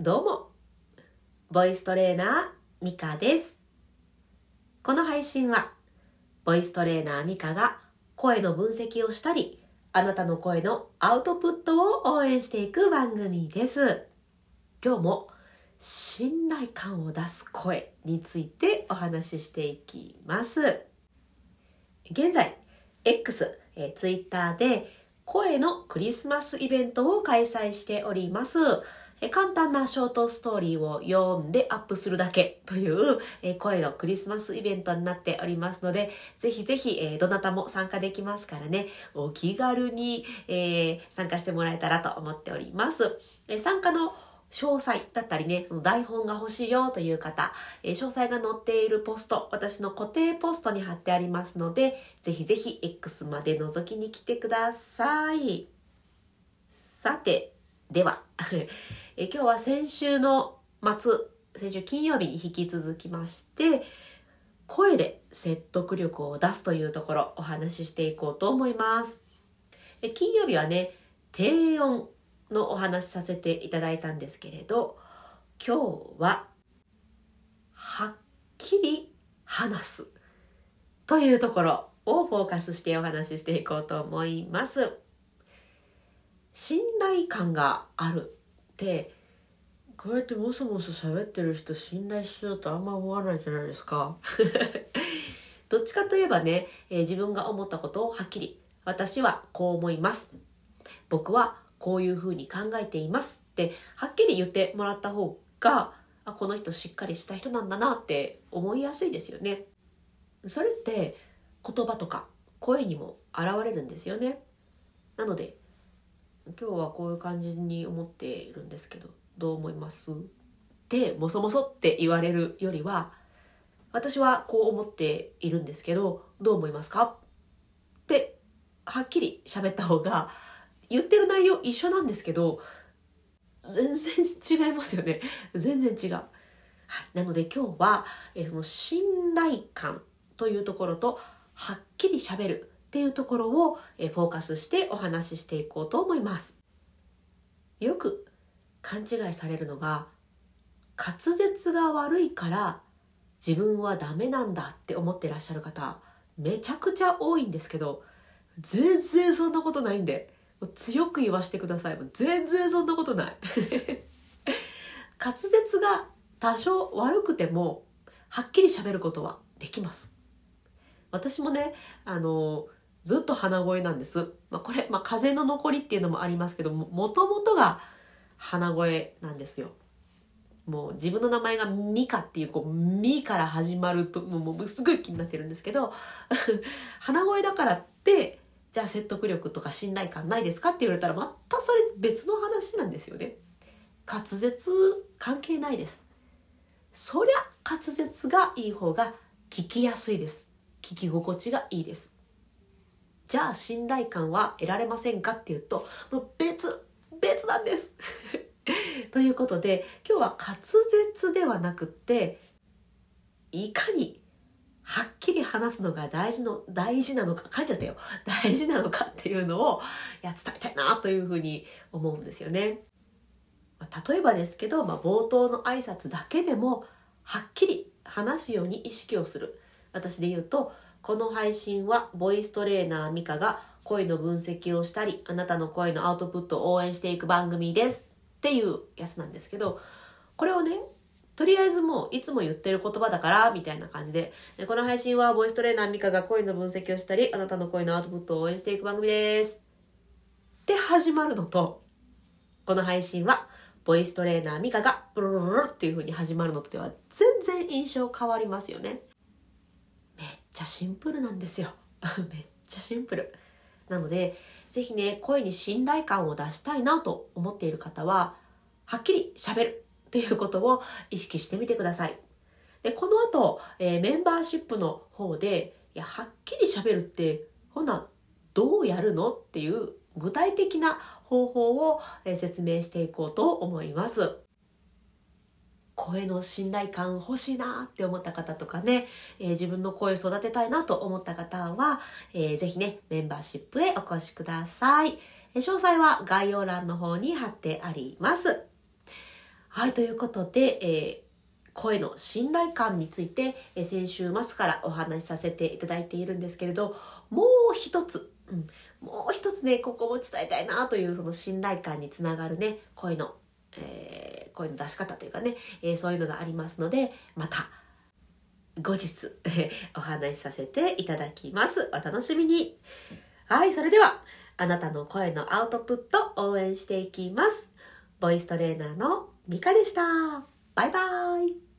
どうも、ボイストレーナーミカです。この配信は、ボイストレーナーミカが声の分析をしたり、あなたの声のアウトプットを応援していく番組です。今日も信頼感を出す声についてお話ししていきます。現在、X、え、Twitter で声のクリスマスイベントを開催しております。え簡単なショートストーリーを読んでアップするだけという、え声のクリスマスイベントになっておりますので、ぜひぜひ、えどなたも参加できますからね、お気軽に、え参加してもらえたらと思っております。え参加の詳細だったりね、その台本が欲しいよという方、え詳細が載っているポスト、私の固定ポストに貼ってありますので、ぜひぜひ X まで覗きに来てください。さて、では、え今日は先週の末、先週金曜日に引き続きまして、声で説得力を出すというところお話ししていこうと思います。え金曜日はね、低音のお話しさせていただいたんですけれど、今日は、はっきり話すというところをフォーカスしてお話ししていこうと思います。信頼感があるって、こうやってもそもそ喋ってる人信頼しようとあんま思わないじゃないですか。どっちかといえばね、えー自分が思ったことをはっきり、私はこう思います。僕はこういうふうに考えていますって、はっきり言ってもらった方が、あ、この人しっかりした人なんだなって思いやすいですよね。それって言葉とか声にも現れるんですよね。なので、今日はこういう感じに思っているんですけど、どう思います？って、もそもそって言われるよりは、私はこう思っているんですけど、どう思いますか？って、はっきり喋った方が、言ってる内容一緒なんですけど、全然違いますよね。全然違う。はい。なので今日は、えその信頼感というところと、はっきり喋るっていうところを、えフォーカスしてお話ししていこうと思います。よく勘違いされるのが、滑舌が悪いから自分はダメなんだって思ってらっしゃる方、めちゃくちゃ多いんですけど、全然そんなことないんで、強く言わしてください。もう全然そんなことない。滑舌が多少悪くても、はっきり喋ることはできます。私もね、あの、ずっと鼻声なんです。まあ、これ、まあ、風の残りっていうのもありますけども、もともとが鼻声なんですよ。もう自分の名前がミカっていう、こう、ミから始まると、もうすごい気になってるんですけど、鼻声だからって、じゃあ説得力とか信頼感ないですかって言われたら、またそれ別の話なんですよね。滑舌関係ないです。そりゃ滑舌がいい方が聞きやすいです。聞き心地がいいです。じゃあ信頼感は得られませんかっていうと、もう別、別なんです。ということで、今日は滑舌ではなくって、いかにはっきり話すのが大事の、大事なのか、噛んじゃったよ。大事なのかっていうのを、いや、伝えたいなというふうに思うんですよね。例えばですけど、まあ、冒頭の挨拶だけでも、はっきり話すように意識をする。私で言うと、この配信は、ボイストレーナーミカが声の分析をしたり、あなたの声のアウトプットを応援していく番組です。っていうやつなんですけど、これをね、とりあえずもういつも言ってる言葉だから、みたいな感じで、でこの配信はボイストレーナーミカが声の分析をしたり、あなたの声のアウトプットを応援していく番組です。って始まるのと、この配信は、ボイストレーナーミカがブルルルルっていう風に始まるのとでは全然印象変わりますよね。ちゃシンプルなんですよ。めっちゃシンプル。なので、ぜひね、声に信頼感を出したいなと思っている方は、はっきり喋るっていうことを意識してみてください。で、この後、えーメンバーシップの方で、いや、はっきり喋るって、ほな、どうやるのっていう具体的な方法を、説明していこうと思います。声の信頼感欲しいなって思った方とかね、えー自分の声を育てたいなと思った方は、えーぜひね、メンバーシップへお越しください。えー詳細は概要欄の方に貼ってあります。はい、ということで、えー声の信頼感について、えー先週末からお話しさせていただいているんですけれど、もう一つ、うん、もう一つね、ここも伝えたいなというその信頼感につながるね、声の、えー声の出し方というかね、えーそういうのがありますので、また、後日、え お話しさせていただきます。お楽しみに。はい、それでは、あなたの声のアウトプット応援していきます。ボイストレーナーのミカでした。バイバーイ。